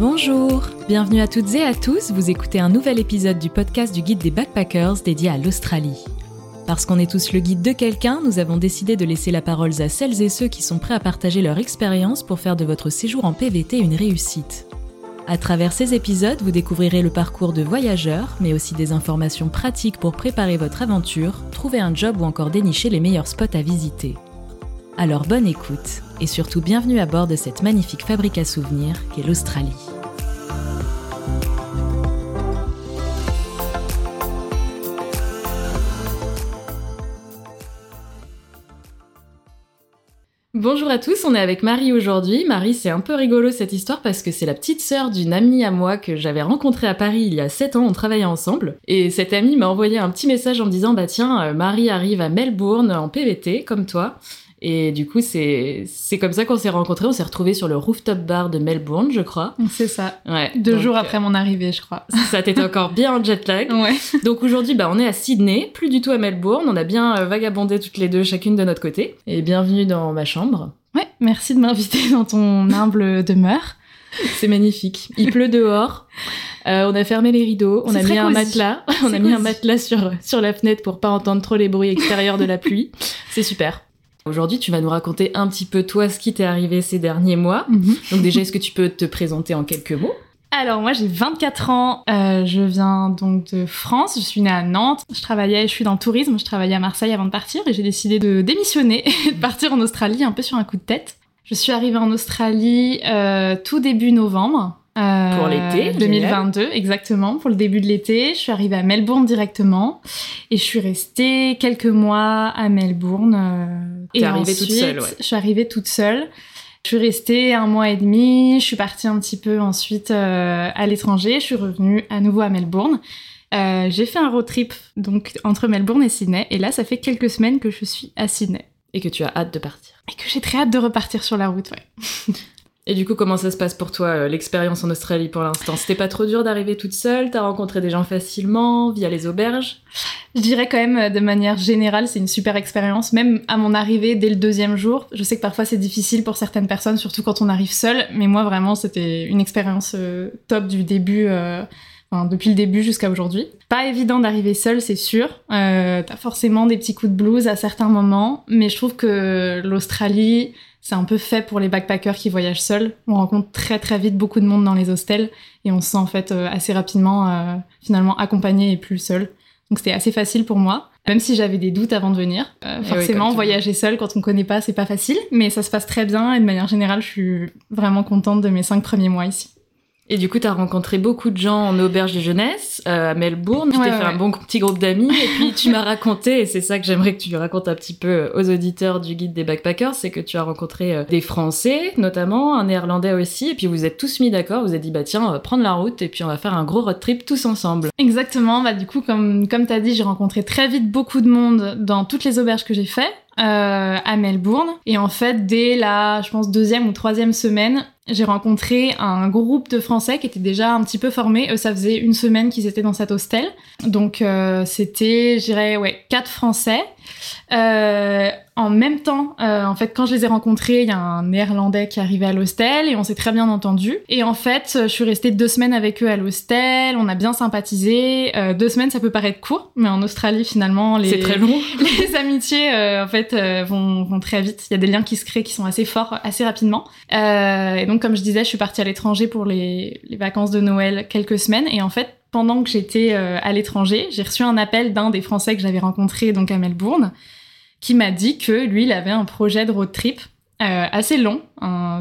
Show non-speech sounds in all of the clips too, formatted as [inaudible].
Bonjour, bienvenue à toutes et à tous, vous écoutez un nouvel épisode du podcast du guide des backpackers dédié à l'Australie. Parce qu'on est tous le guide de quelqu'un, nous avons décidé de laisser la parole à celles et ceux qui sont prêts à partager leur expérience pour faire de votre séjour en PVT une réussite. À travers ces épisodes, vous découvrirez le parcours de voyageurs, mais aussi des informations pratiques pour préparer votre aventure, trouver un job ou encore dénicher les meilleurs spots à visiter. Alors bonne écoute, et surtout bienvenue à bord de cette magnifique fabrique à souvenirs qu'est l'Australie. Bonjour à tous, on est avec Marie aujourd'hui. Marie, c'est un peu rigolo cette histoire parce que c'est la petite sœur d'une amie à moi que j'avais rencontrée à Paris il y a 7 ans, on travaillait ensemble. Et cette amie m'a envoyé un petit message en me disant Bah tiens, euh, Marie arrive à Melbourne en PVT, comme toi. Et du coup, c'est c'est comme ça qu'on s'est rencontrés. On s'est retrouvés sur le rooftop bar de Melbourne, je crois. C'est ça. Ouais. Deux Donc, jours euh, après mon arrivée, je crois. Ça t'était [laughs] encore bien en jet lag. Ouais. Donc aujourd'hui, bah, on est à Sydney, plus du tout à Melbourne. On a bien euh, vagabondé toutes les deux, chacune de notre côté. Et bienvenue dans ma chambre. Ouais, merci de m'inviter dans ton humble demeure. C'est magnifique. Il pleut dehors. Euh, on a fermé les rideaux. On a mis un matelas. On a mis un matelas sur, sur la fenêtre pour pas entendre trop les bruits extérieurs de la pluie. C'est super. Aujourd'hui, tu vas nous raconter un petit peu toi ce qui t'est arrivé ces derniers mois. Donc déjà, est-ce que tu peux te présenter en quelques mots? Alors moi j'ai 24 ans, euh, je viens donc de France, je suis née à Nantes, je travaillais, je suis dans le tourisme, je travaillais à Marseille avant de partir et j'ai décidé de démissionner [laughs] et de partir en Australie un peu sur un coup de tête. Je suis arrivée en Australie euh, tout début novembre. Euh, Pour l'été, 2022, exactement, pour le début de l'été. Je suis arrivée à Melbourne directement et je suis restée quelques mois à Melbourne. euh, et arrivée toute ensuite, seule, ouais. Je suis arrivée toute seule. Je suis restée un mois et demi. Je suis partie un petit peu ensuite euh, à l'étranger. Je suis revenue à nouveau à Melbourne. Euh, j'ai fait un road trip donc entre Melbourne et Sydney. Et là, ça fait quelques semaines que je suis à Sydney et que tu as hâte de partir. et que j'ai très hâte de repartir sur la route. Ouais. [laughs] Et du coup, comment ça se passe pour toi, euh, l'expérience en Australie pour l'instant? C'était pas trop dur d'arriver toute seule? T'as rencontré des gens facilement via les auberges? Je dirais quand même, euh, de manière générale, c'est une super expérience. Même à mon arrivée, dès le deuxième jour, je sais que parfois c'est difficile pour certaines personnes, surtout quand on arrive seul. Mais moi, vraiment, c'était une expérience euh, top du début, enfin, depuis le début jusqu'à aujourd'hui. Pas évident d'arriver seul, c'est sûr. Euh, T'as forcément des petits coups de blues à certains moments, mais je trouve que l'Australie, c'est un peu fait pour les backpackers qui voyagent seuls. On rencontre très très vite beaucoup de monde dans les hostels et on se sent en fait euh, assez rapidement euh, finalement accompagné et plus seul. Donc c'était assez facile pour moi, même si j'avais des doutes avant de venir. Euh, Eh oui, forcément, voyager seul quand on connaît pas, c'est pas facile, mais ça se passe très bien et de manière générale, je suis vraiment contente de mes cinq premiers mois ici. Et du coup, t'as rencontré beaucoup de gens en auberge de jeunesse euh, à Melbourne. Tu Ouais, t'es ouais, fait un bon petit groupe d'amis. Et puis, tu m'as raconté, et c'est ça que j'aimerais que tu racontes un petit peu aux auditeurs du guide des backpackers, c'est que tu as rencontré euh, des Français, notamment, un Néerlandais aussi. Et puis, vous êtes tous mis d'accord. Vous avez dit, bah tiens, on va prendre la route et puis on va faire un gros road trip tous ensemble. Exactement, bah du coup, comme, comme t'as dit, j'ai rencontré très vite beaucoup de monde dans toutes les auberges que j'ai fait. euh, à Melbourne. Et en fait, dès la, je pense, deuxième ou troisième semaine, j'ai rencontré un groupe de Français qui étaient déjà un petit peu formés. Eux, ça faisait une semaine qu'ils étaient dans cet hostel. Donc, euh, c'était, je dirais, ouais, quatre Français. Euh, en même temps, euh, en fait, quand je les ai rencontrés, il y a un Néerlandais qui arrivait à l'hostel et on s'est très bien entendu. Et en fait, je suis restée deux semaines avec eux à l'hostel. On a bien sympathisé. Euh, deux semaines, ça peut paraître court, mais en Australie, finalement, les C'est très long. [laughs] les amitiés euh, en fait euh, vont, vont très vite. Il y a des liens qui se créent qui sont assez forts assez rapidement. Euh, et donc comme je disais, je suis partie à l'étranger pour les, les vacances de Noël quelques semaines et en fait pendant que j'étais euh, à l'étranger, j'ai reçu un appel d'un des Français que j'avais rencontré donc à Melbourne qui m'a dit que lui il avait un projet de road trip euh, assez long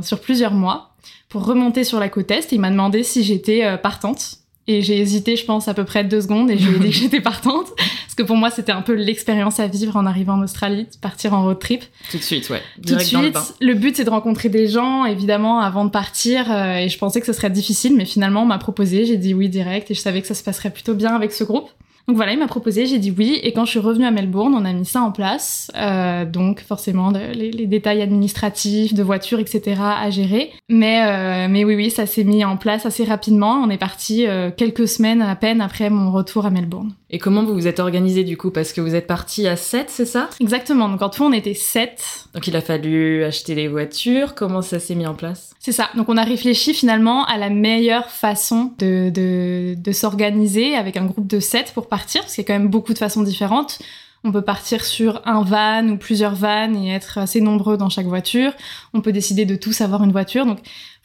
sur plusieurs mois pour remonter sur la côte est. Il m'a demandé si j'étais euh, partante. Et j'ai hésité, je pense, à peu près deux secondes et je lui ai dit que [laughs] j'étais partante. Parce que pour moi, c'était un peu l'expérience à vivre en arrivant en Australie, de partir en road trip. Tout de suite, ouais. Tout de dans le suite, bain. le, but, c'est de rencontrer des gens, évidemment, avant de partir. euh, et je pensais que ce serait difficile, mais finalement, on m'a proposé. J'ai dit oui direct et je savais que ça se passerait plutôt bien avec ce groupe. Donc voilà, il m'a proposé, j'ai dit oui. Et quand je suis revenue à Melbourne, on a mis ça en place. Euh, donc forcément, les, les détails administratifs, de voiture, etc. à gérer. Mais, euh, mais oui, oui, ça s'est mis en place assez rapidement. On est parti euh, quelques semaines à peine après mon retour à Melbourne. Et comment vous vous êtes organisé du coup? Parce que vous êtes parti à 7, c'est ça? Exactement, donc en tout on était 7. Donc il a fallu acheter les voitures, comment ça s'est mis en place? C'est ça, donc on a réfléchi finalement à la meilleure façon de, de, de s'organiser avec un groupe de 7 pour partir, parce qu'il y a quand même beaucoup de façons différentes. On peut partir sur un van ou plusieurs vannes et être assez nombreux dans chaque voiture. On peut décider de tous avoir une voiture. Donc,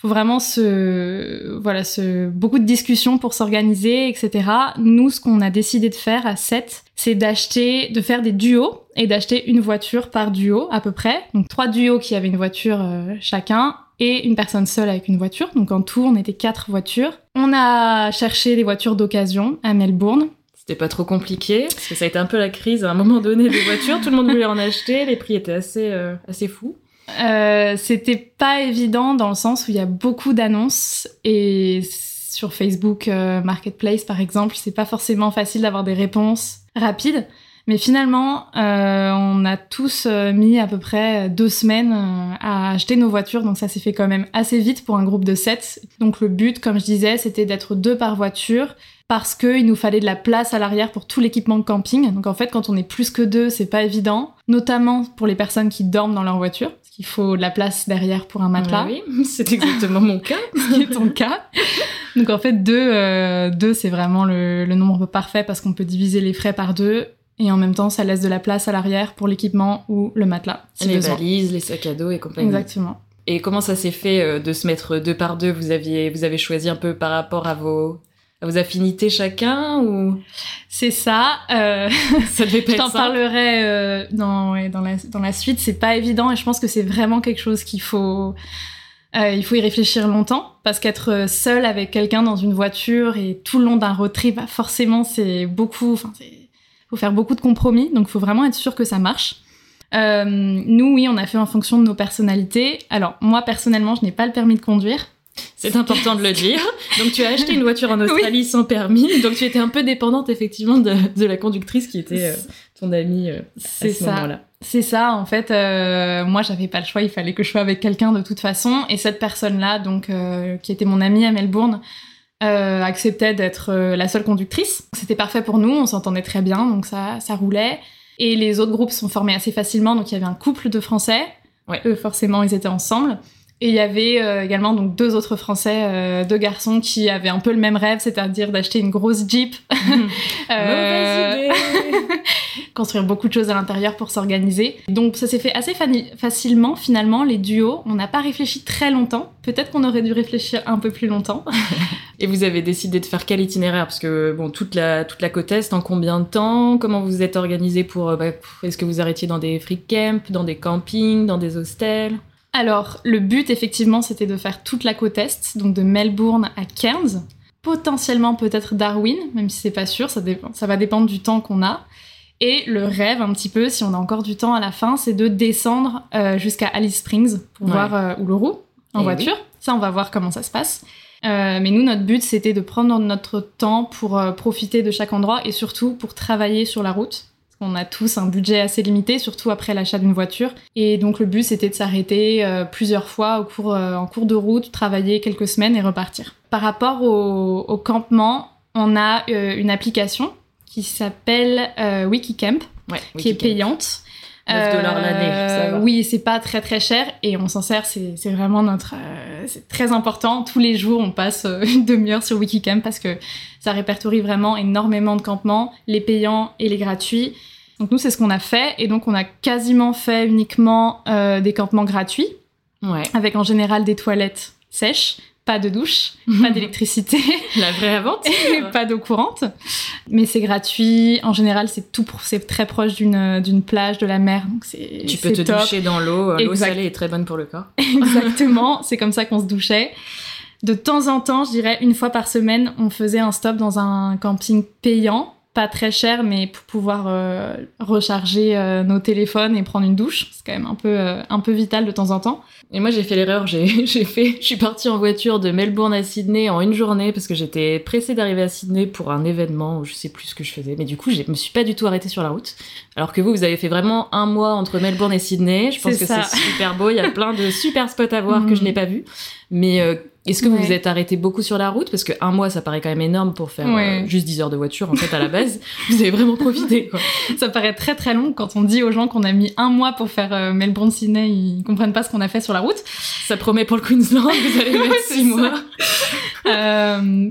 faut vraiment se, voilà, se, beaucoup de discussions pour s'organiser, etc. Nous, ce qu'on a décidé de faire à 7, c'est d'acheter, de faire des duos et d'acheter une voiture par duo à peu près. Donc, trois duos qui avaient une voiture euh, chacun et une personne seule avec une voiture. Donc, en tout, on était quatre voitures. On a cherché des voitures d'occasion à Melbourne. C'était pas trop compliqué, parce que ça a été un peu la crise à un moment donné des voitures, tout le monde voulait en acheter, les prix étaient assez, euh, fous. Euh, c'était pas évident dans le sens où il y a beaucoup d'annonces et sur Facebook euh, Marketplace par exemple, c'est pas forcément facile d'avoir des réponses rapides. Mais finalement, euh, on a tous euh, mis à peu près deux semaines euh, à acheter nos voitures, donc ça s'est fait quand même assez vite pour un groupe de 7. Donc le but, comme je disais, c'était d'être deux par voiture parce qu'il nous fallait de la place à l'arrière pour tout l'équipement de camping. Donc en fait, quand on est plus que deux, c'est pas évident, notamment pour les personnes qui dorment dans leur voiture, parce qu'il faut de la place derrière pour un matelas. Oui, [laughs] c'est exactement mon cas. [laughs] Ce qui est ton cas. Donc en fait, deux, euh, deux c'est vraiment le, le nombre parfait parce qu'on peut diviser les frais par deux et en même temps, ça laisse de la place à l'arrière pour l'équipement ou le matelas. Si les besoin. valises, les sacs à dos et compagnie. Exactement. Et comment ça s'est fait euh, de se mettre deux par deux? Vous aviez, vous avez choisi un peu par rapport à vos, à vos affinités chacun ou? C'est ça. Euh... [laughs] ça devait pas je t'en parlerai euh, dans, ouais, dans, la, dans la suite. C'est pas évident et je pense que c'est vraiment quelque chose qu'il faut. Euh, il faut y réfléchir longtemps parce qu'être seul avec quelqu'un dans une voiture et tout le long d'un road trip, bah, forcément, c'est beaucoup. Enfin, c'est faut faire beaucoup de compromis, donc il faut vraiment être sûr que ça marche. Euh, nous, oui, on a fait en fonction de nos personnalités. Alors, moi, personnellement, je n'ai pas le permis de conduire. C'est important de le dire. [laughs] Donc, tu as acheté une voiture en Australie oui. sans permis. Donc, tu étais un peu dépendante, effectivement, de, de la conductrice qui était euh, ton amie euh, C'est à ce ça. moment-là. C'est ça, en fait, euh, moi j'avais pas le choix, il fallait que je sois avec quelqu'un de toute façon. Et cette personne-là, donc, euh, qui était mon amie à Melbourne, euh, acceptait d'être euh, la seule conductrice. C'était parfait pour nous, on s'entendait très bien, donc ça, ça roulait. Et les autres groupes sont formés assez facilement, donc il y avait un couple de Français. Ouais. Eux, forcément, ils étaient ensemble. Et il y avait euh, également donc deux autres Français, euh, deux garçons qui avaient un peu le même rêve, c'est-à-dire d'acheter une grosse Jeep, [laughs] idée [laughs] construire beaucoup de choses à l'intérieur pour s'organiser. Donc ça s'est fait assez facilement finalement les duos. On n'a pas réfléchi très longtemps. Peut-être qu'on aurait dû réfléchir un peu plus longtemps. [laughs] Et vous avez décidé de faire quel itinéraire? Parce que bon, toute la toute la côte est, en combien de temps? Comment vous vous êtes organisé pour euh, bah, Est-ce que vous arrêtiez dans des free camps, dans des campings, dans des hostels? Alors, le but, effectivement, c'était de faire toute la côte Est, donc de Melbourne à Cairns, potentiellement peut-être Darwin, même si c'est pas sûr, ça, dépend, ça va dépendre du temps qu'on a. Et le rêve, un petit peu, si on a encore du temps à la fin, c'est de descendre euh, jusqu'à Alice Springs pour Ouais. voir euh, Uluru en Eh voiture. Ça, on va voir comment ça se passe. Euh, mais nous, notre but, c'était de prendre notre temps pour euh, profiter de chaque endroit et surtout pour travailler sur la route. Qu'on a tous un budget assez limité, surtout après l'achat d'une voiture. Et donc, le but, c'était de s'arrêter euh, plusieurs fois au cours, euh, en cours de route, travailler quelques semaines et repartir. Par rapport au, au campement, on a euh, une application qui s'appelle Wikicamp, Ouais, qui est payante. 9 dollars l'année, va. Oui, c'est pas très très cher et on s'en sert, c'est vraiment notre. euh, c'est très important. Tous les jours, on passe euh, une demi-heure sur Wikicamp parce que ça répertorie vraiment énormément de campements, les payants et les gratuits. Donc nous, c'est ce qu'on a fait et donc on a quasiment fait uniquement euh, des campements gratuits Ouais. avec en général des toilettes sèches, pas de douche, [laughs] pas d'électricité. [laughs] La vraie aventure. et [laughs] pas d'eau courante. Mais c'est gratuit. En général, c'est tout, pour- c'est très proche d'une d'une plage, de la mer. Donc c'est Tu peux te top. doucher dans l'eau. L'eau Exact. salée est très bonne pour le corps. Exactement. c'est comme ça qu'on se douchait. De temps en temps, je dirais une fois par semaine, on faisait un stop dans un camping payant, pas très cher, mais pour pouvoir euh, recharger euh, nos téléphones et prendre une douche. C'est quand même un peu, euh, un peu vital de temps en temps. Et moi, j'ai fait l'erreur. J'ai, [laughs] j'ai fait, je suis partie en voiture de Melbourne à Sydney en une journée parce que j'étais pressée d'arriver à Sydney pour un événement où je sais plus ce que je faisais. Mais du coup, je me suis pas du tout arrêtée sur la route. Alors que vous, vous avez fait vraiment un mois entre Melbourne et Sydney. Je pense C'est que ça. c'est super beau. Il y a plein de super spots à voir que je [laughs] Mhm. n'ai pas vus. Mais euh, Est-ce que vous Ouais. vous êtes arrêté beaucoup sur la route? Parce que un mois, ça paraît quand même énorme pour faire Ouais. euh, juste 10 heures de voiture, en fait, à la base. [laughs] vous avez vraiment profité, quoi. Ça paraît très très long quand on dit aux gens qu'on a mis un mois pour faire euh, Melbourne-Sydney, ils comprennent pas ce qu'on a fait sur la route. Ça promet pour le Queensland, vous allez [laughs] mettre Ouais, 6 c'est mois. Euh,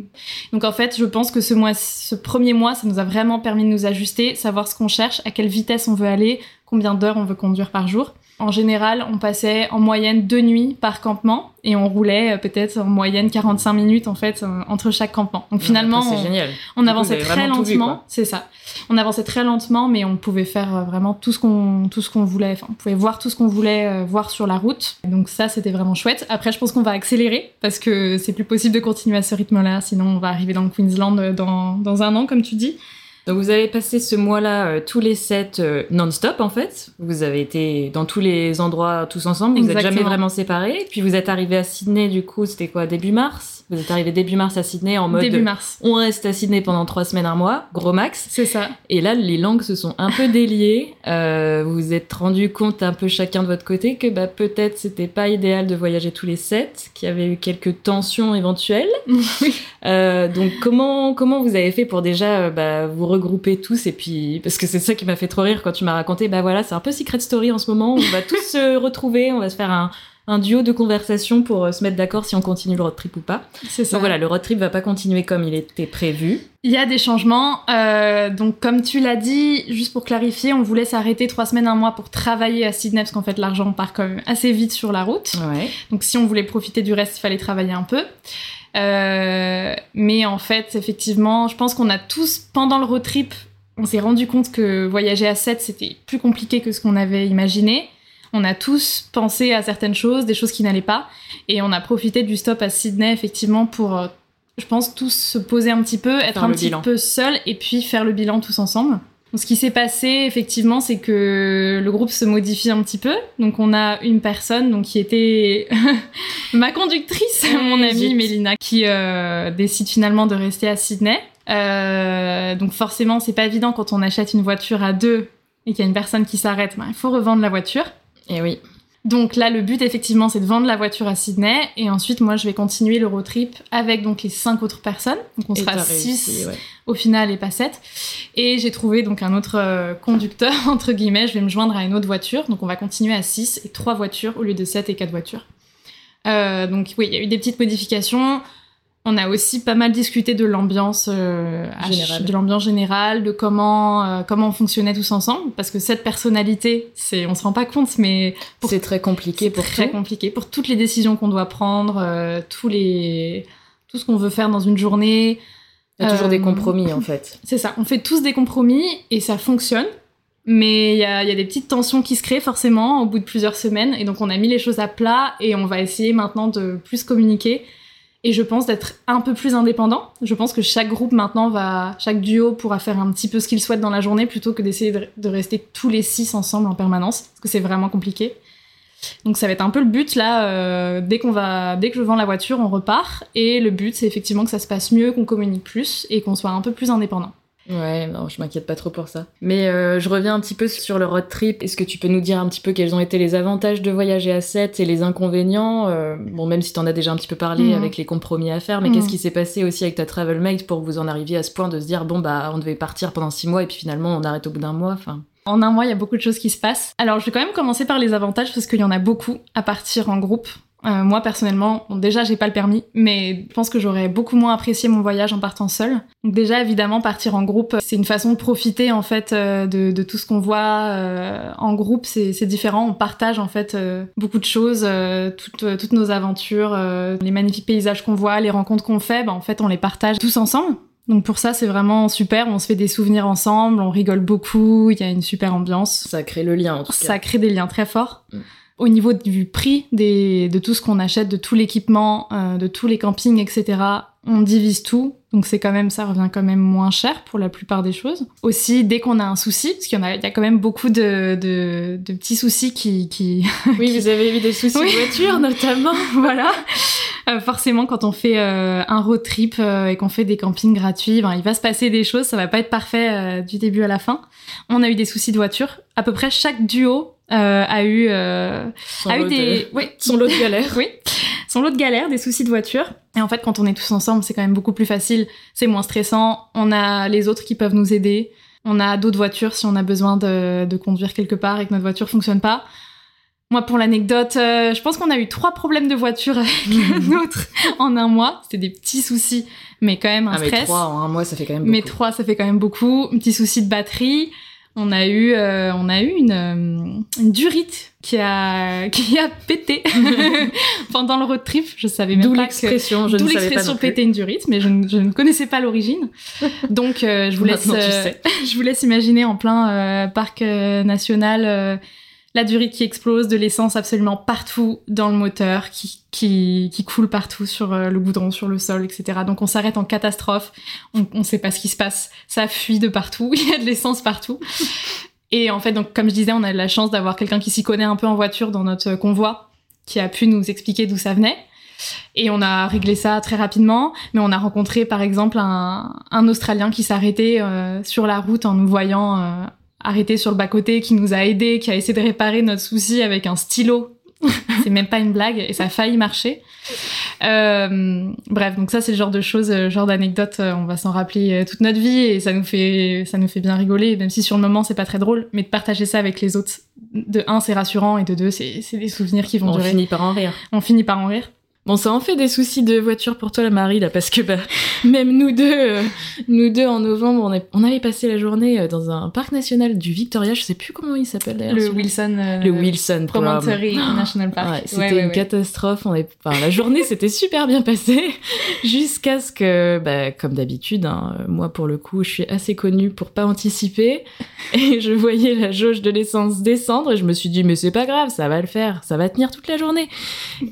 donc en fait, je pense que ce mois, ce premier mois, ça nous a vraiment permis de nous ajuster, savoir ce qu'on cherche, à quelle vitesse on veut aller, combien d'heures on veut conduire par jour. En général, on passait en moyenne deux nuits par campement et on roulait euh, peut-être en moyenne 45 minutes en fait euh, entre chaque campement. Donc finalement, Après, on- c'est génial. on Du coup, avançait très lentement, c'est ça. On avançait très lentement, mais on pouvait faire euh, vraiment tout ce qu'on tout ce qu'on voulait. Enfin, on pouvait voir tout ce qu'on voulait voir sur la route. Donc ça, c'était vraiment chouette. Après, je pense qu'on va accélérer parce que c'est plus possible de continuer à ce rythme-là. Sinon, on va arriver dans le Queensland dans dans un an, comme tu dis. Donc vous avez passé ce mois-là euh, tous les sept euh, non-stop en fait. Vous avez été dans tous les endroits tous ensemble. Vous n'êtes jamais vraiment séparés. Puis vous êtes arrivé à Sydney du coup, c'était quoi début mars? Vous êtes arrivé début mars à Sydney en mode Début mars. on reste à Sydney pendant trois semaines un mois, gros max. C'est ça. Et là les langues se sont un peu déliées. Euh, vous vous êtes rendu compte un peu chacun de votre côté que bah peut-être c'était pas idéal de voyager tous les sept, qu'il y avait eu quelques tensions éventuelles. [laughs] Euh, donc comment comment vous avez fait pour déjà euh, bah, vous regrouper tous et puis parce que c'est ça qui m'a fait trop rire quand tu m'as raconté bah voilà c'est un peu secret story en ce moment on va tous se retrouver on va se faire un un duo de conversation pour euh, se mettre d'accord si on continue le road trip ou pas. C'est ça. Donc voilà, le road trip va pas continuer comme il était prévu. Il y a des changements. euh, donc, comme tu l'as dit, juste pour clarifier, on voulait s'arrêter trois semaines, un mois pour travailler à Sydney, parce qu'en fait, l'argent part quand même assez vite sur la route. Ouais. Donc, si on voulait profiter du reste, il fallait travailler un peu. Euh, mais en fait, effectivement, je pense qu'on a tous, pendant le road trip, on s'est rendu compte que voyager à 7, c'était plus compliqué que ce qu'on avait imaginé. On a tous pensé à certaines choses, des choses qui n'allaient pas. Et on a profité du stop à Sydney, effectivement, pour, euh, je pense, tous se poser un petit peu, être Faire un petit bilan. peu seul et puis faire le bilan tous ensemble. Ce qui s'est passé, effectivement, c'est que le groupe se modifie un petit peu. Donc, on a une personne donc, qui était [laughs] ma conductrice, mon amie. Mélina, qui euh, décide finalement de rester à Sydney. Euh, donc, forcément, c'est pas évident quand on achète une voiture à deux et qu'il y a une personne qui s'arrête. ben, il faut revendre la voiture. Et oui. Donc là, le but effectivement, c'est de vendre la voiture à Sydney et ensuite, moi, je vais continuer le road trip avec donc les cinq autres personnes. Donc on Et sera réussi, six ouais. au final et pas sept. Et j'ai trouvé donc un autre euh, conducteur [laughs] entre guillemets. Je vais me joindre à une autre voiture. Donc on va continuer à six et trois voitures au lieu de sept et quatre voitures. Euh, donc oui, il y a eu des petites modifications. On a aussi pas mal discuté de l'ambiance euh, Générale. de l'ambiance générale, de comment euh, comment on fonctionnait tous ensemble, parce que cette personnalité, c'est on se rend pas compte, mais C'est très compliqué c'est pour très tout. compliqué pour toutes les décisions qu'on doit prendre, euh, tous les tout ce qu'on veut faire dans une journée. Il y a toujours des compromis en fait. [laughs] C'est ça, on fait tous des compromis et ça fonctionne. Mais il y a, y a des petites tensions qui se créent forcément au bout de plusieurs semaines. Et donc on a mis les choses à plat et on va essayer maintenant de plus communiquer. Et je pense d'être un peu plus indépendant. Je pense que chaque groupe maintenant va, chaque duo pourra faire un petit peu ce qu'il souhaite dans la journée plutôt que d'essayer de, rester tous les six ensemble en permanence. Parce que c'est vraiment compliqué. Donc ça va être un peu le but là. euh, dès qu'on va, dès que je vends la voiture, on repart. Et le but c'est effectivement que ça se passe mieux, qu'on communique plus et qu'on soit un peu plus indépendant. Ouais, non, je m'inquiète pas trop pour ça. Mais euh, je reviens un petit peu sur le road trip. Est-ce que tu peux nous dire un petit peu quels ont été les avantages de voyager à 7 et les inconvénients Euh, Bon, même si t'en as déjà un petit peu parlé Mhm. avec les compromis à faire, mais Mhm. qu'est-ce qui s'est passé aussi avec ta travel mate pour que vous en arriviez à ce point de se dire bon bah on devait partir pendant 6 mois et puis finalement on arrête au bout d'un mois. Enfin, En un mois, il y a beaucoup de choses qui se passent. Alors, je vais quand même commencer par les avantages parce qu'il y en a beaucoup à partir en groupe. Euh, moi, personnellement, bon, déjà, j'ai pas le permis, mais je pense que j'aurais beaucoup moins apprécié mon voyage en partant seule. Donc déjà, évidemment, partir en groupe, c'est une façon de profiter en fait euh, de, de tout ce qu'on voit euh, en groupe. C'est différent. On partage en fait euh, beaucoup de choses, euh, toutes, euh, toutes nos aventures, euh, les magnifiques paysages qu'on voit, les rencontres qu'on fait. Bah, en fait, on les partage tous ensemble. Donc pour ça, c'est vraiment super. On se fait des souvenirs ensemble, on rigole beaucoup, il y a une super ambiance. ça crée le lien en tout cas. Ça crée des liens très forts. Mm. Au niveau du prix des, de tout ce qu'on achète, de tout l'équipement, euh, de tous les campings, etc., on divise tout. Donc c'est quand même, ça revient quand même moins cher pour la plupart des choses. Aussi, dès qu'on a un souci, parce qu'il y en a, il y a quand même beaucoup de, de, de petits soucis qui, qui, [laughs] Oui, vous avez eu des soucis Oui. de voiture notamment. [laughs] voilà. Euh, forcément, quand on fait euh, un road trip euh, et qu'on fait des campings gratuits, ben, il va se passer des choses, ça va pas être parfait du début à la fin. On a eu des soucis de voiture. À peu près chaque duo euh, a eu, euh, Son a eu lot des, de- son lot de galères. oui, son lot de galères, des soucis de voiture. Et en fait, quand on est tous ensemble, c'est quand même beaucoup plus facile, c'est moins stressant. On a les autres qui peuvent nous aider. On a d'autres voitures si on a besoin de, de conduire quelque part et que notre voiture fonctionne pas. Moi, pour l'anecdote, euh, je pense qu'on a eu trois problèmes de voiture avec [laughs] notre en un mois. C'était des petits soucis, mais quand même un Ah, mais stress. trois en un mois, ça fait quand même Mais beaucoup. trois, ça fait quand même beaucoup. Un petit souci de batterie. On a eu, euh, on a eu une, euh, une durite qui a, [laughs] qui a pété [laughs] pendant le road trip. Je savais même pas que l'expression, je D'où ne savais pas l'expression péter une durite, mais je, ne- je ne connaissais pas l'origine. [laughs] Donc, euh, je vous laisse, euh, je vous laisse imaginer en plein euh, parc national euh, la durite qui explose, de l'essence absolument partout dans le moteur, qui, qui, qui coule partout sur euh, le goudron, sur le sol, etc. Donc, on s'arrête en catastrophe. On ne sait pas ce qui se passe. Ça fuit de partout. [laughs] Il y a de l'essence partout. Et en fait, donc, comme je disais, on a la chance d'avoir quelqu'un qui s'y connaît un peu en voiture dans notre convoi, qui a pu nous expliquer d'où ça venait. Et on a réglé ça très rapidement, mais on a rencontré par exemple un, un Australien qui s'arrêtait euh, sur la route en nous voyant euh, arrêter sur le bas-côté, qui nous a aidés, qui a essayé de réparer notre souci avec un stylo. [laughs] c'est même pas une blague, et ça a failli marcher. Euh, bref, donc ça c'est le genre de choses, euh, genre d'anecdote, euh, on va s'en rappeler toute notre vie et ça nous fait, ça nous fait bien rigoler, même si sur le moment c'est pas très drôle, mais de partager ça avec les autres, de un c'est rassurant et de deux c'est des souvenirs qui vont On durer. finit par en rire. On finit par en rire. Bon, ça en fait des soucis de voiture pour toi, la Marie, là, parce que bah, même nous deux, euh, nous deux en novembre, on, est, on allait passer la journée euh, dans un parc national du Victoria. Je sais plus comment il s'appelle d'ailleurs. Le. Wilson, euh, Le Wilson Prom. Promontory [gasps] National Park. Ouais, c'était Ouais, ouais, une catastrophe. On est... enfin, la journée s'était super bien passée [laughs] jusqu'à ce que, bah, comme d'habitude, hein, moi pour le coup, je suis assez connue pour pas anticiper [laughs] et je voyais la jauge de l'essence descendre et je me suis dit mais c'est pas grave, ça va le faire, ça va tenir toute la journée.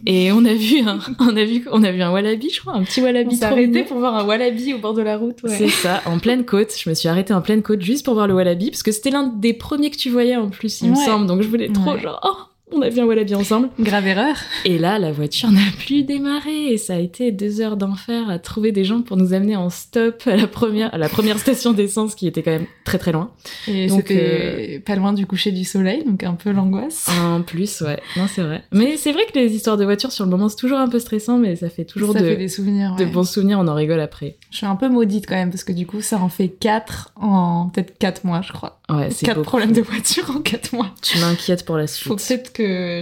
Et on a vu, un... [laughs] on a vu, on a vu un wallaby, je crois, un petit wallaby. On s'est arrêté mignon. pour voir un wallaby au bord de la route. C'est ça, en pleine côte. Je me suis arrêtée en pleine côte juste pour voir le wallaby, parce que c'était l'un des premiers que tu voyais en plus, il me Ouais. semble. Donc je voulais trop, Ouais. genre, oh, on a vu un wallaby ensemble. Grave erreur. Et là, la voiture n'a plus démarré, et ça a été deux heures d'enfer à trouver des gens pour nous amener en stop à la première, à la première station d'essence qui était quand même très très loin. Et Donc, c'était pas loin du coucher du soleil, donc un peu l'angoisse. En plus, ouais, non, c'est vrai. Mais c'est vrai que les histoires de voiture sur le moment, c'est toujours un peu stressant, mais ça fait toujours ça de, fait des souvenirs. de bons souvenirs, on en rigole après. Je suis un peu maudite quand même, parce que du coup, ça en fait 4 en peut-être 4 mois, je crois. Ouais, c'est 4 beaucoup. problèmes de voiture en 4 mois. Tu m'inquiètes pour la Faut suite. peut-être que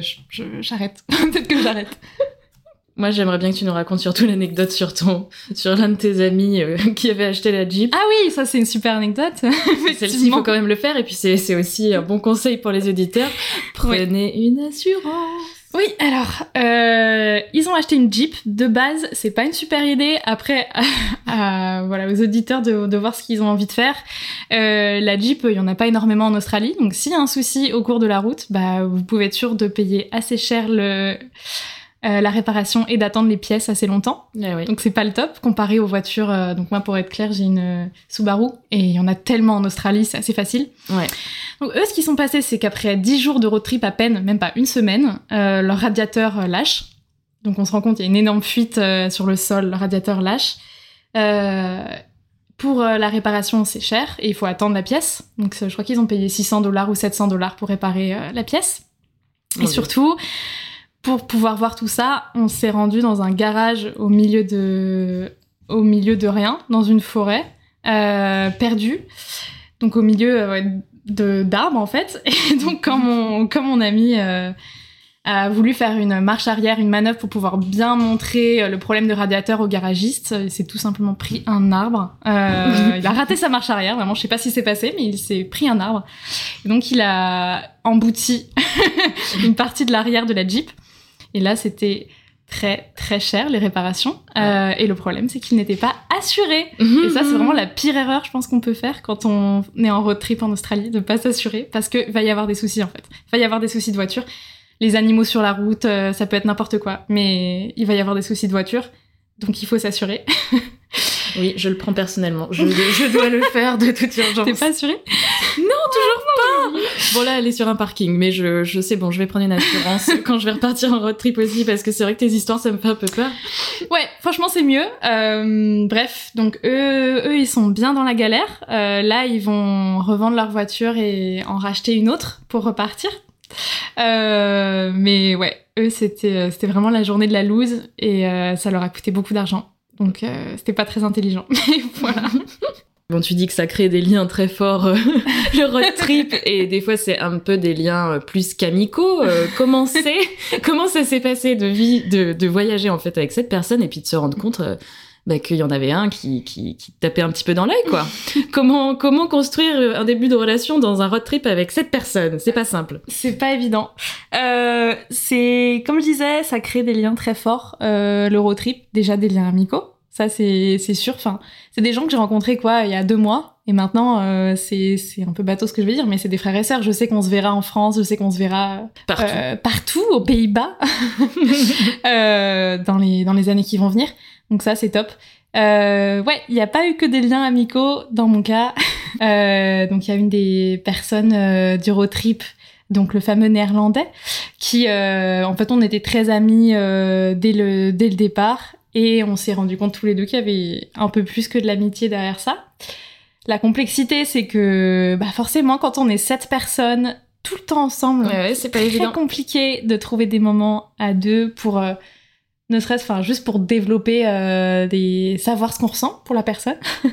j'arrête. [laughs] peut-être que j'arrête. Moi, j'aimerais bien que tu nous racontes surtout l'anecdote sur ton, sur l'un de tes amis euh, [laughs] qui avait acheté la Jeep. Ah oui, ça c'est une super anecdote. Celle-ci, il faut quand même le faire. Et puis, c'est c'est aussi un bon conseil pour les auditeurs. Prenez une assurance. Oui, alors, euh, ils ont acheté une Jeep. De base, c'est pas une super idée. Après, à- [laughs] voilà, aux auditeurs de, de voir ce qu'ils ont envie de faire. Euh, la Jeep, il y en a pas énormément en Australie. Donc, s'il y a un souci au cours de la route, bah, vous pouvez être sûr de payer assez cher le, euh, la réparation et d'attendre les pièces assez longtemps. Oui. Donc c'est pas le top comparé aux voitures. euh, donc moi pour être clair j'ai une euh, Subaru et il y en a tellement en Australie, c'est assez facile. Ouais. Donc eux ce qui sont passés c'est qu'après 10 jours de road trip à peine, même pas une semaine, leur radiateur lâche. Donc on se rend compte il y a une énorme fuite sur le sol, le radiateur lâche. Pour la réparation c'est cher et il faut attendre la pièce. Donc je crois qu'ils ont payé 600 dollars ou 700 dollars pour réparer la pièce. Et surtout, pour pouvoir voir tout ça, on s'est rendu dans un garage au milieu de, au milieu de rien, dans une forêt, euh, perdue. Donc au milieu euh, de d'arbres en fait. Et [laughs] donc quand mon, quand mon ami euh, a voulu faire une marche arrière, une manœuvre pour pouvoir bien montrer le problème de radiateur au garagiste, il s'est tout simplement pris un arbre. Il a raté sa marche arrière, vraiment, je sais pas si c'est passé, mais il s'est pris un arbre. Et donc il a embouti [laughs] une partie de l'arrière de la Jeep. Et là, c'était très très cher les réparations. Euh, et le problème, c'est qu'il n'était pas assuré. Et ça, c'est vraiment la pire erreur, je pense, qu'on peut faire quand on est en road trip en Australie, de pas s'assurer, parce que va y avoir des soucis en fait. Va y avoir des soucis de voiture. Les animaux sur la route, euh, ça peut être n'importe quoi, mais il va y avoir des soucis de voiture, donc il faut s'assurer. Oui, je le prends personnellement. Je, je dois le faire de toute [laughs] urgence. T'es pas assuré? Bon là, elle est sur un parking, mais je, je sais, bon, je vais prendre une assurance [laughs] quand je vais repartir en road trip aussi, parce que c'est vrai que tes histoires, ça me fait un peu peur. Ouais, franchement, c'est mieux. Euh, bref, donc eux, eux, ils sont bien dans la galère. Euh, là, ils vont revendre leur voiture et en racheter une autre pour repartir. Euh, mais ouais, eux, c'était c'était vraiment la journée de la loose et ça leur a coûté beaucoup d'argent. Donc, c'était pas très intelligent. [laughs] Mais voilà. [laughs] Bon, tu dis que ça crée des liens très forts, euh, [laughs] le road trip, et des fois c'est un peu des liens euh, plus qu'amicaux. Euh, comment c'est, [laughs] comment ça s'est passé de vie, de, de, voyager en fait avec cette personne et puis de se rendre compte bah, qu'il y en avait un qui, qui, qui tapait un petit peu dans l'œil, quoi. [laughs] comment, comment construire un début de relation dans un road trip avec cette personne? C'est pas simple. C'est pas évident. c'est, comme je disais, ça crée des liens très forts. le road trip, déjà des liens amicaux ça, c'est sûr. Enfin, c'est des gens que j'ai rencontrés quoi il y a deux mois. Et maintenant, euh, c'est un peu bateau ce que je vais dire, mais c'est des frères et sœurs. Je sais qu'on se verra en France, je sais qu'on se verra partout, euh, partout aux Pays-Bas, [laughs] euh, dans, les, dans les années qui vont venir. Donc ça, c'est top. Ouais, il n'y a pas eu que des liens amicaux dans mon cas. [laughs] Donc il y a une des personnes du road trip, donc le fameux néerlandais, qui, en fait, on était très amis dès le dès le départ. Et on s'est rendu compte tous les deux qu'il y avait un peu plus que de l'amitié derrière ça. La complexité, c'est que bah forcément, quand on est sept personnes tout le temps ensemble, c'est pas très compliqué de trouver des moments à deux pour euh, ne serait-ce, enfin, juste pour développer euh, des savoir ce qu'on ressent pour la personne. [laughs]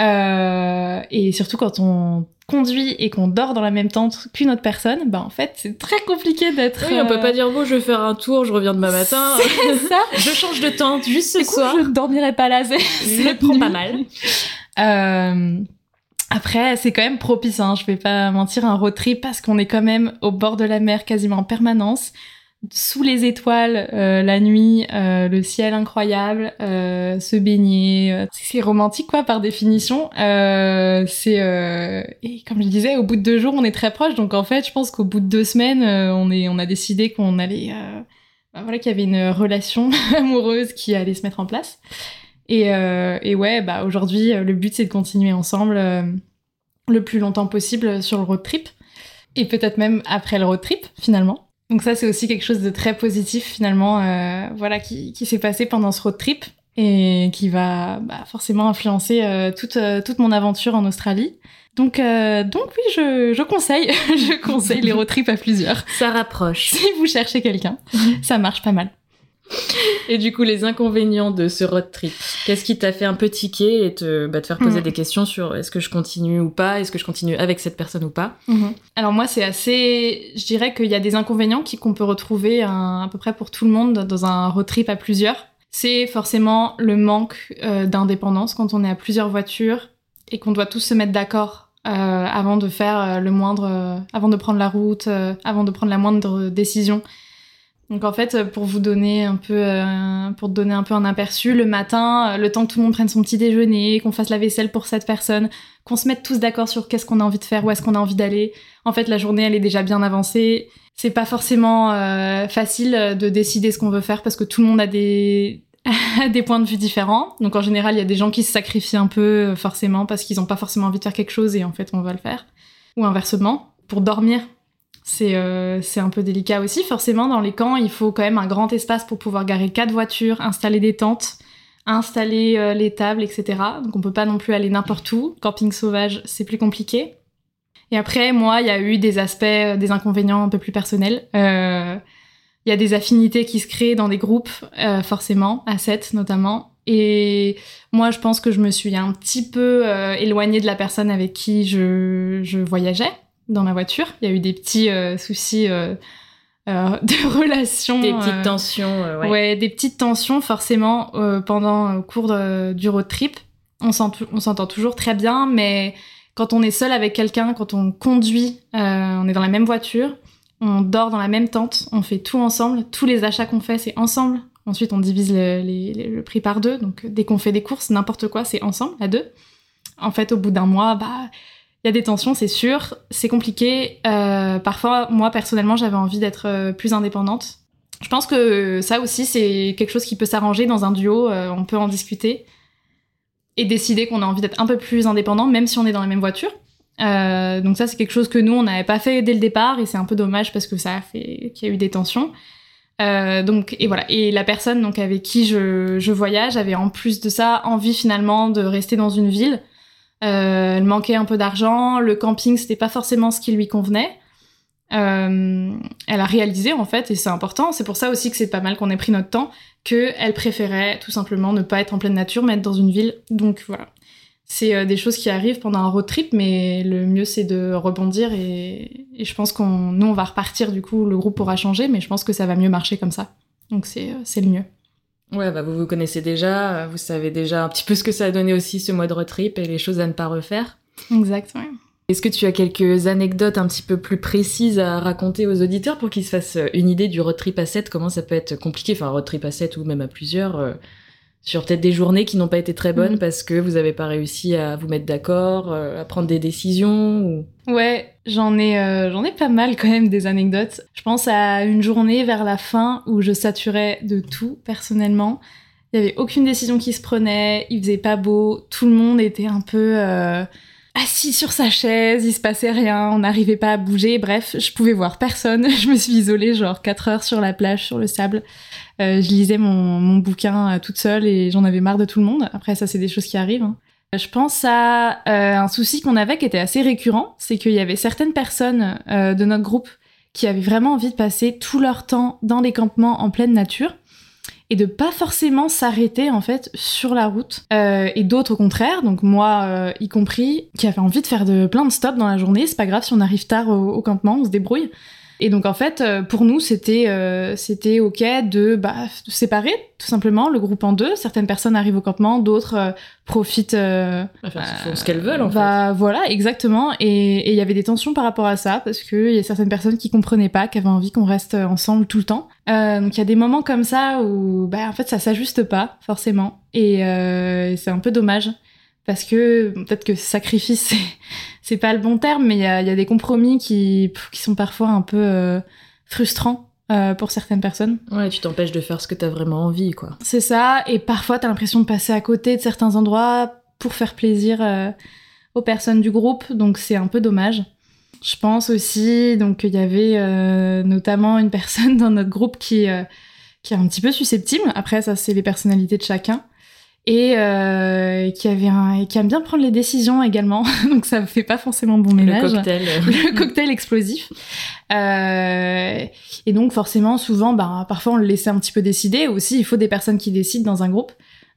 euh, et surtout quand on conduit et qu'on dort dans la même tente qu'une autre personne, bah en fait c'est très compliqué d'être. Oui, on peut pas euh, dire bon, je vais faire un tour, je reviens demain matin. [laughs] C'est ça. [laughs] je change de tente juste ce soir. je ne dormirai pas là. Je prends pas mal. [laughs] Euh... Après, c'est quand même propice, hein, je vais pas mentir, un road trip parce qu'on est quand même au bord de la mer quasiment en permanence sous les étoiles euh, la nuit, euh, le ciel incroyable, euh, se baigner, c'est romantique quoi par définition. c'est et comme je disais, au bout de deux jours, on est très proche. Donc en fait, je pense qu'au bout de deux semaines, on est, on a décidé qu'on allait, bah, voilà, qu'il y avait une relation [laughs] amoureuse qui allait se mettre en place. Et, et ouais, bah aujourd'hui, le but c'est de continuer ensemble le plus longtemps possible sur le road trip et peut-être même après le road trip finalement. Donc ça, c'est aussi quelque chose de très positif finalement, euh, voilà, qui, qui s'est passé pendant ce road trip et qui va bah, forcément influencer euh, toute, euh, toute mon aventure en Australie. Donc, euh, donc oui, je, je conseille, [laughs] je conseille les road trips à plusieurs. Ça rapproche. Si vous cherchez quelqu'un, ça marche pas mal. Et du coup, les inconvénients de ce road trip, qu'est-ce qui t'a fait un peu tiquer et te, bah, te faire poser mm. des questions sur est-ce que je continue ou pas, est-ce que je continue avec cette personne ou pas? Mm-hmm. Alors moi, c'est assez... Je dirais qu'il y a des inconvénients qu'on peut retrouver à, peu près pour tout le monde dans un road trip à plusieurs. C'est forcément le manque euh, d'indépendance quand on est à plusieurs voitures et qu'on doit tous se mettre d'accord euh, avant de faire euh, le moindre... avant de prendre la route, avant de prendre la moindre décision. Donc en fait, pour vous donner un peu, euh, pour donner un peu un aperçu, le matin, euh, le temps que tout le monde prenne son petit déjeuner, qu'on fasse la vaisselle pour cette personne, qu'on se mette tous d'accord sur qu'est-ce qu'on a envie de faire, où est-ce qu'on a envie d'aller. En fait, la journée, elle est déjà bien avancée. C'est pas forcément euh, facile de décider ce qu'on veut faire parce que tout le monde a des [laughs] des points de vue différents. Donc en général, il y a des gens qui se sacrifient un peu forcément parce qu'ils n'ont pas forcément envie de faire quelque chose et en fait on va le faire. Ou inversement, pour dormir, euh, c'est un peu délicat aussi. Forcément, dans les camps, il faut quand même un grand espace pour pouvoir garer quatre voitures, installer des tentes, installer euh, les tables, etc. Donc on peut pas non plus aller n'importe où. Camping sauvage, c'est plus compliqué. Et après, moi, il y a eu des aspects, euh, des inconvénients un peu plus personnels. Il y a des affinités qui se créent dans des groupes, forcément, à 7 notamment. Et moi, je pense que je me suis un petit peu éloignée de la personne avec qui je voyageais dans ma voiture. Il y a eu des petits euh, soucis euh, euh, [laughs] de relations. Des petites tensions, ouais. ouais. des petites tensions forcément pendant le cours du road trip. On s'entend toujours très bien, mais quand on est seul avec quelqu'un, quand on conduit, on est dans la même voiture, on dort dans la même tente, on fait tout ensemble, tous les achats qu'on fait, c'est ensemble. Ensuite, on divise le, le prix par deux. Donc, dès qu'on fait des courses, n'importe quoi, c'est ensemble, à deux. En fait, au bout d'un mois, bah, il y a des tensions, c'est sûr. C'est compliqué. Euh, parfois, moi, personnellement, j'avais envie d'être euh, plus indépendante. Je pense que ça aussi, c'est quelque chose qui peut s'arranger dans un duo. Euh, on peut en discuter et décider qu'on a envie d'être un peu plus indépendant, même si on est dans la même voiture. donc ça, c'est quelque chose que nous, on n'avait pas fait dès le départ et c'est un peu dommage parce que ça a fait qu'il y a eu des tensions. donc et voilà et la personne donc avec qui je, voyage avait en plus de ça envie finalement de rester dans une ville elle manquait un peu d'argent, le camping c'était pas forcément ce qui lui convenait. euh, elle a réalisé en fait, et c'est important, c'est pour ça aussi que c'est pas mal qu'on ait pris notre temps, qu'elle préférait tout simplement ne pas être en pleine nature, mais être dans une ville. Donc voilà. C'est euh, des choses qui arrivent pendant un road trip, mais le mieux c'est de rebondir et, je pense qu'on nous on va repartir du coup, le groupe pourra changer, mais je pense que ça va mieux marcher comme ça. Donc c'est le mieux. Ouais, bah vous vous connaissez déjà, vous savez déjà un petit peu ce que ça a donné aussi ce mois de road trip et les choses à ne pas refaire. Exact, ouais. Est-ce que tu as quelques anecdotes un petit peu plus précises à raconter aux auditeurs pour qu'ils se fassent une idée du road trip à 7, comment ça peut être compliqué, enfin road trip à 7 ou même à plusieurs, euh, sur peut-être des journées qui n'ont pas été très bonnes Mhm. parce que vous n'avez pas réussi à vous mettre d'accord, euh, à prendre des décisions ou... Ouais, j'en ai, euh, j'en ai pas mal quand même des anecdotes. Je pense à une journée vers la fin où je saturais de tout personnellement. Il y avait aucune décision qui se prenait, il faisait pas beau, tout le monde était un peu euh, assis sur sa chaise, il se passait rien, on n'arrivait pas à bouger. Bref, je pouvais voir personne. [laughs] Je me suis isolée genre 4 heures sur la plage, sur le sable. Euh, je lisais mon, mon bouquin euh, toute seule et j'en avais marre de tout le monde. Après, ça, c'est des choses qui arrivent. hein. Je pense à euh, un souci qu'on avait qui était assez récurrent, c'est qu'il y avait certaines personnes de notre groupe qui avaient vraiment envie de passer tout leur temps dans les campements en pleine nature et de pas forcément s'arrêter en fait sur la route. Euh, et d'autres au contraire donc moi euh, y compris qui avaient envie de faire de plein de stops dans la journée. C'est pas grave si on arrive tard au, au campement on se débrouille et donc en fait euh, pour nous c'était euh, c'était ok de bah de séparer tout simplement le groupe en deux certaines personnes arrivent au campement d'autres euh, profitent euh, Enfin, font ce qu'elles veulent en bah voilà, exactement. Et il y avait des tensions par rapport à ça parce que il y a certaines personnes qui comprenaient pas, qui avaient envie qu'on reste ensemble tout le temps. Euh, donc il y a des moments comme ça où bah en fait ça s'ajuste pas forcément et euh, c'est un peu dommage parce que peut-être que sacrifice [laughs] c'est pas le bon terme, mais il y a, il y a des compromis qui qui sont parfois un peu euh, frustrants. euh, pour certaines personnes. Ouais, tu t'empêches de faire ce que t'as vraiment envie, quoi. C'est ça, et parfois t'as l'impression de passer à côté de certains endroits pour faire plaisir euh, aux personnes du groupe, donc c'est un peu dommage. Je pense aussi donc qu'il y avait euh, notamment une [laughs] personne dans notre groupe qui euh, qui est un petit peu susceptible. Après ça c'est les personnalités de chacun et euh, qui avait un, et qui aime bien prendre les décisions également. [laughs] donc ça fait pas forcément bon ménage Le cocktail. [laughs] le cocktail explosif. Euh, et donc forcément, souvent, bah, parfois on le laissait un petit peu décider. Aussi, il faut des personnes qui décident dans un groupe.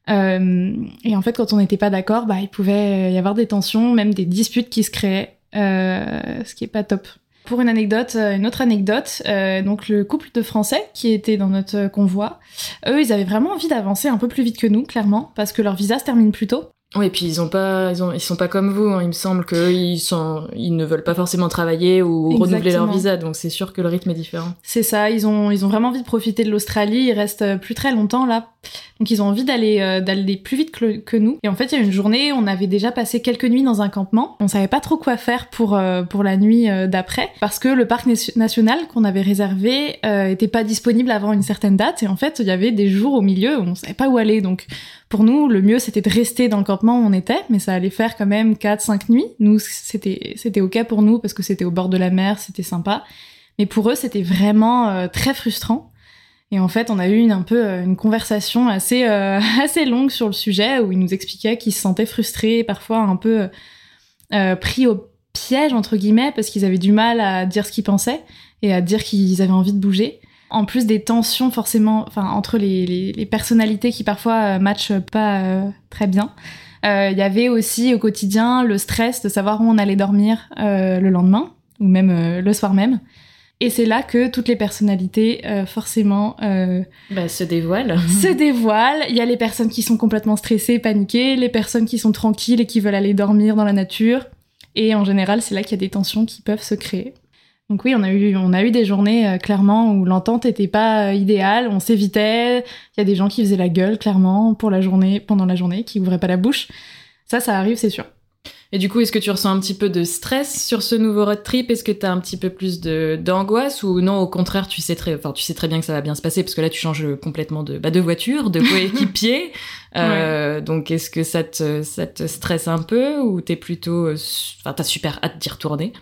Euh, et en fait, quand on n'était pas d'accord, bah, il pouvait y avoir des tensions, même des disputes qui se créaient, euh, ce qui est pas top. Pour une anecdote, euh, une autre anecdote, euh, donc le couple de Français qui était dans notre convoi, eux, ils avaient vraiment envie d'avancer un peu plus vite que nous, clairement, parce que leur visa se termine plus tôt. Oui, et puis ils ont pas, ils, ont, ils sont pas comme vous. hein. Il me semble qu'ils sont, ils ne veulent pas forcément travailler ou renouveler leur visa, donc c'est sûr que le rythme est différent. C'est ça, ils ont, ils ont vraiment envie de profiter de l'Australie, ils restent euh, plus très longtemps là. Donc ils ont envie d'aller euh, d'aller plus vite que, que nous. Et en fait, il y a une journée, on avait déjà passé quelques nuits dans un campement. On savait pas trop quoi faire pour, euh, pour la nuit euh, d'après, parce que le parc nation- national qu'on avait réservé euh, était pas disponible avant une certaine date. Et en fait, il y avait des jours au milieu où on savait pas où aller. Donc pour nous, le mieux c'était de rester dans le campement où on était, mais ça allait faire quand même 4-5 nuits. Nous, c'était c'était ok pour nous parce que c'était au bord de la mer, c'était sympa. Mais pour eux, c'était vraiment euh, très frustrant. Et en fait, on a eu une, un peu euh, une conversation assez, euh, [laughs] assez longue sur le sujet où ils nous expliquaient qu'ils se sentaient frustrés, parfois un peu pris au piège, entre guillemets, parce qu'ils avaient du mal à dire ce qu'ils pensaient et à dire qu'ils avaient envie de bouger. En plus des tensions forcément enfin, entre les, les, les personnalités qui parfois euh, matchent pas euh, très bien. Euh, Il y avait aussi au quotidien le stress de savoir où on allait dormir euh, le lendemain ou même le soir même. Et c'est là que toutes les personnalités, euh, forcément, euh, Bah, se dévoile. [laughs] se dévoilent. Il y a les personnes qui sont complètement stressées, paniquées, les personnes qui sont tranquilles et qui veulent aller dormir dans la nature. Et en général, c'est là qu'il y a des tensions qui peuvent se créer. Donc oui, on a eu, on a eu des journées euh, clairement où l'entente était pas euh, idéale, on s'évitait. Il y a des gens qui faisaient la gueule clairement pour la journée, pendant la journée, qui ouvraient pas la bouche. Ça, ça arrive, c'est sûr. Et du coup, est-ce que tu ressens un petit peu de stress sur ce nouveau road trip? Est-ce que tu as un petit peu plus de d'angoisse? Ou non Au contraire, tu sais très, enfin, tu sais très bien que ça va bien se passer parce que là, tu changes complètement de, bah, de voiture, de coéquipier. [laughs] euh, Donc, est-ce que ça te, ça te stresse un peu? Ou t'es plutôt, euh, enfin, t'as super hâte d'y retourner? Euh,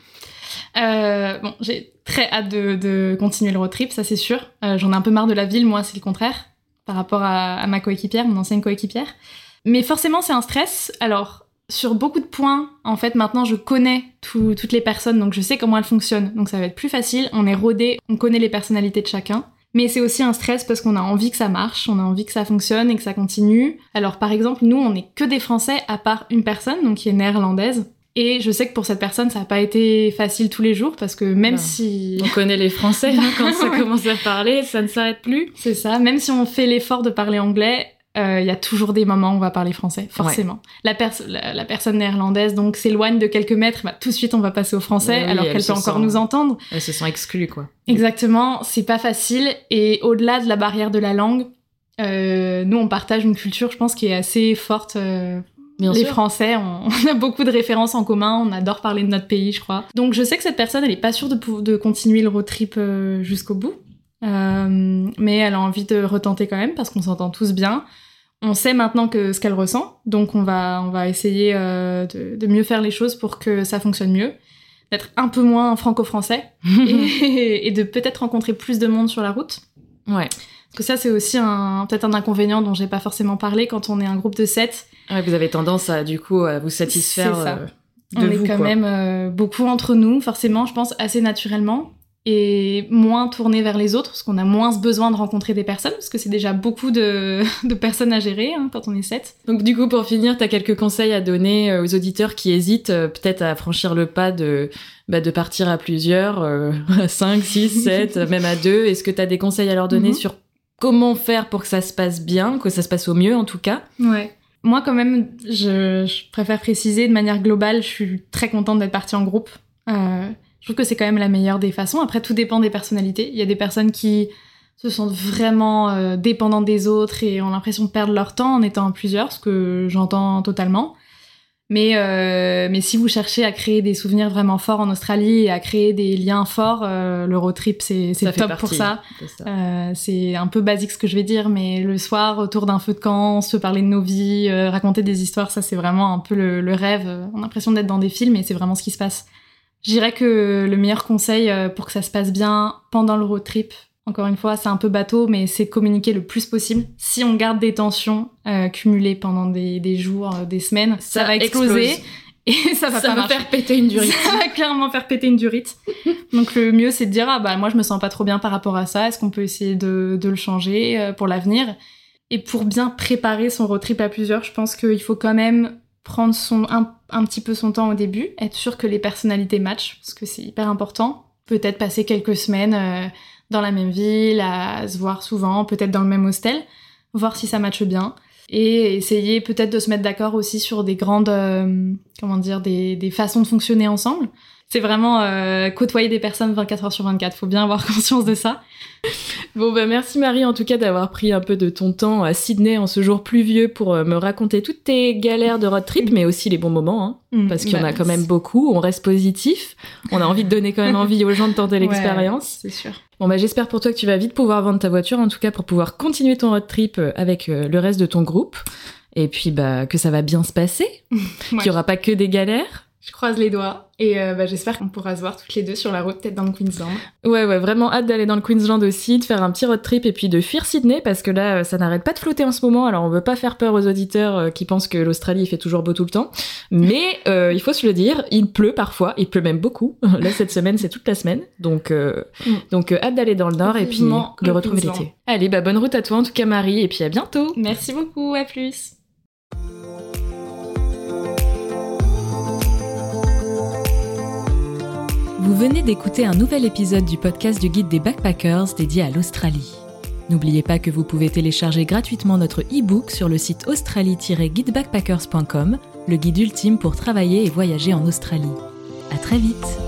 bon, j'ai très hâte de, continuer le road trip, ça c'est sûr. Euh, J'en ai un peu marre de la ville, moi c'est le contraire, par rapport à, à ma coéquipière, mon ancienne coéquipière. Mais forcément c'est un stress. Alors, sur beaucoup de points, en fait, maintenant, je connais toutes les personnes, donc je sais comment elles fonctionnent. Donc ça va être plus facile. On est rodé, on connaît les personnalités de chacun. Mais c'est aussi un stress parce qu'on a envie que ça marche, on a envie que ça fonctionne et que ça continue. Alors par exemple, nous, on n'est que des Français à part une personne, donc qui est néerlandaise. Et je sais que pour cette personne, ça n'a pas été facile tous les jours parce que même si... On connaît les Français, hein, quand ça [laughs] commence à parler, ça ne s'arrête plus. C'est ça, même si on fait l'effort de parler anglais, euh, il y a toujours des moments où on va parler français, forcément. La, la, personne néerlandaise donc s'éloigne de quelques mètres, bah, tout de suite on va passer au français alors qu'elle peut encore nous entendre. Elles se sont exclues quoi. Exactement, c'est pas facile et au-delà de la barrière de la langue, euh, nous on partage une culture je pense qui est assez forte. Euh, les Français, [laughs] on, a beaucoup de références en commun, on adore parler de notre pays, je crois. Donc je sais que cette personne, elle est pas sûre de, de continuer le road trip jusqu'au bout. Euh, mais elle a envie de retenter quand même parce qu'on s'entend tous bien. On sait maintenant que ce qu'elle ressent, donc on va, on va essayer euh, de, de, mieux faire les choses pour que ça fonctionne mieux, d'être un peu moins franco-français [laughs] et, et, de peut-être rencontrer plus de monde sur la route. Ouais. Parce que ça, c'est aussi peut-être un inconvénient dont j'ai pas forcément parlé quand on est un groupe de 7. Ouais, vous avez tendance à, du coup, à vous satisfaire. Ça. Euh, de on est quand même euh, beaucoup entre nous, forcément, je pense, assez naturellement et moins tourné vers les autres, parce qu'on a moins besoin de rencontrer des personnes, parce que c'est déjà beaucoup de, [laughs] de personnes à gérer hein, quand on est sept. Donc du coup, pour finir, tu as quelques conseils à donner euh, aux auditeurs qui hésitent euh, peut-être à franchir le pas de, bah, de partir à plusieurs, euh, [laughs] à 5, 6, 7, même à deux. Est-ce que tu as des conseils à leur donner mhm. sur comment faire pour que ça se passe bien, que ça se passe au mieux en tout cas? Ouais. Moi quand même, je, préfère préciser de manière globale, je suis très contente d'être partie en groupe. Euh, je trouve que c'est quand même la meilleure des façons. Après, tout dépend des personnalités. Il y a des personnes qui se sentent vraiment euh, dépendantes des autres et ont l'impression de perdre leur temps en étant plusieurs, ce que j'entends totalement. Mais, euh, mais si vous cherchez à créer des souvenirs vraiment forts en Australie et à créer des liens forts, euh, le road trip, c'est top pour ça. Euh, c'est un peu basique ce que je vais dire, mais le soir, autour d'un feu de camp, se parler de nos vies, euh, raconter des histoires, ça c'est vraiment un peu le, le rêve. On a l'impression d'être dans des films et c'est vraiment ce qui se passe. Je dirais que le meilleur conseil euh, pour que ça se passe bien pendant le road trip, encore une fois, c'est un peu bateau, mais c'est communiquer le plus possible. Si on garde des tensions euh, cumulées pendant des, des jours, euh, des semaines, ça, va exploser. [laughs] Et ça va ça va faire péter une durite. [laughs] ça va clairement faire péter une durite. Donc le mieux c'est de dire ah bah moi je me sens pas trop bien par rapport à ça. Est-ce qu'on peut essayer de, de le changer pour l'avenir? Et pour bien préparer son road trip à plusieurs, je pense qu'il faut quand même prendre son, un, petit peu son temps au début, être sûr que les personnalités matchent, parce que c'est hyper important. Peut-être passer quelques semaines euh, dans la même ville, à se voir souvent, peut-être dans le même hostel, voir si ça matche bien. Et essayer peut-être de se mettre d'accord aussi sur des grandes, euh, comment dire, des, des façons de fonctionner ensemble c'est vraiment euh, côtoyer des personnes 24 heures sur 24. Faut bien avoir [laughs] conscience de ça. Bon, bah merci Marie en tout cas d'avoir pris un peu de ton temps à Sydney en ce jour pluvieux pour euh, me raconter toutes tes galères de road trip, mais aussi les bons moments, hein, mm, parce qu'il y en a bah, quand même beaucoup. On reste positif. On a envie de donner quand même envie aux gens de tenter l'expérience. c'est sûr. Bon bah j'espère pour toi que tu vas vite pouvoir vendre ta voiture, en tout cas pour pouvoir continuer ton road trip euh, avec le reste de ton groupe. Et puis bah que ça va bien se passer, [laughs] qu'il y aura pas que des galères. Je croise les doigts et euh, bah, j'espère qu'on pourra se voir toutes les deux sur la route, peut-être dans le Queensland. Ouais, ouais, vraiment hâte d'aller dans le Queensland aussi, de faire un petit road trip et puis de fuir Sydney parce que là, euh, ça n'arrête pas de flotter en ce moment. Alors, on veut pas faire peur aux auditeurs euh, qui pensent que l'Australie fait toujours beau tout le temps, mais il faut se le dire, il pleut parfois, il pleut même beaucoup. [laughs] là, cette semaine, c'est toute la semaine, donc mm. donc hâte d'aller dans le nord et puis de retrouver l'été. Allez, bah bonne route à toi en tout cas, Marie, et puis à bientôt. Merci beaucoup, à plus. Vous venez d'écouter un nouvel épisode du podcast du guide des backpackers dédié à l'Australie. N'oubliez pas que vous pouvez télécharger gratuitement notre e-book sur le site australie-guidebackpackers.com, le guide ultime pour travailler et voyager en Australie. À très vite!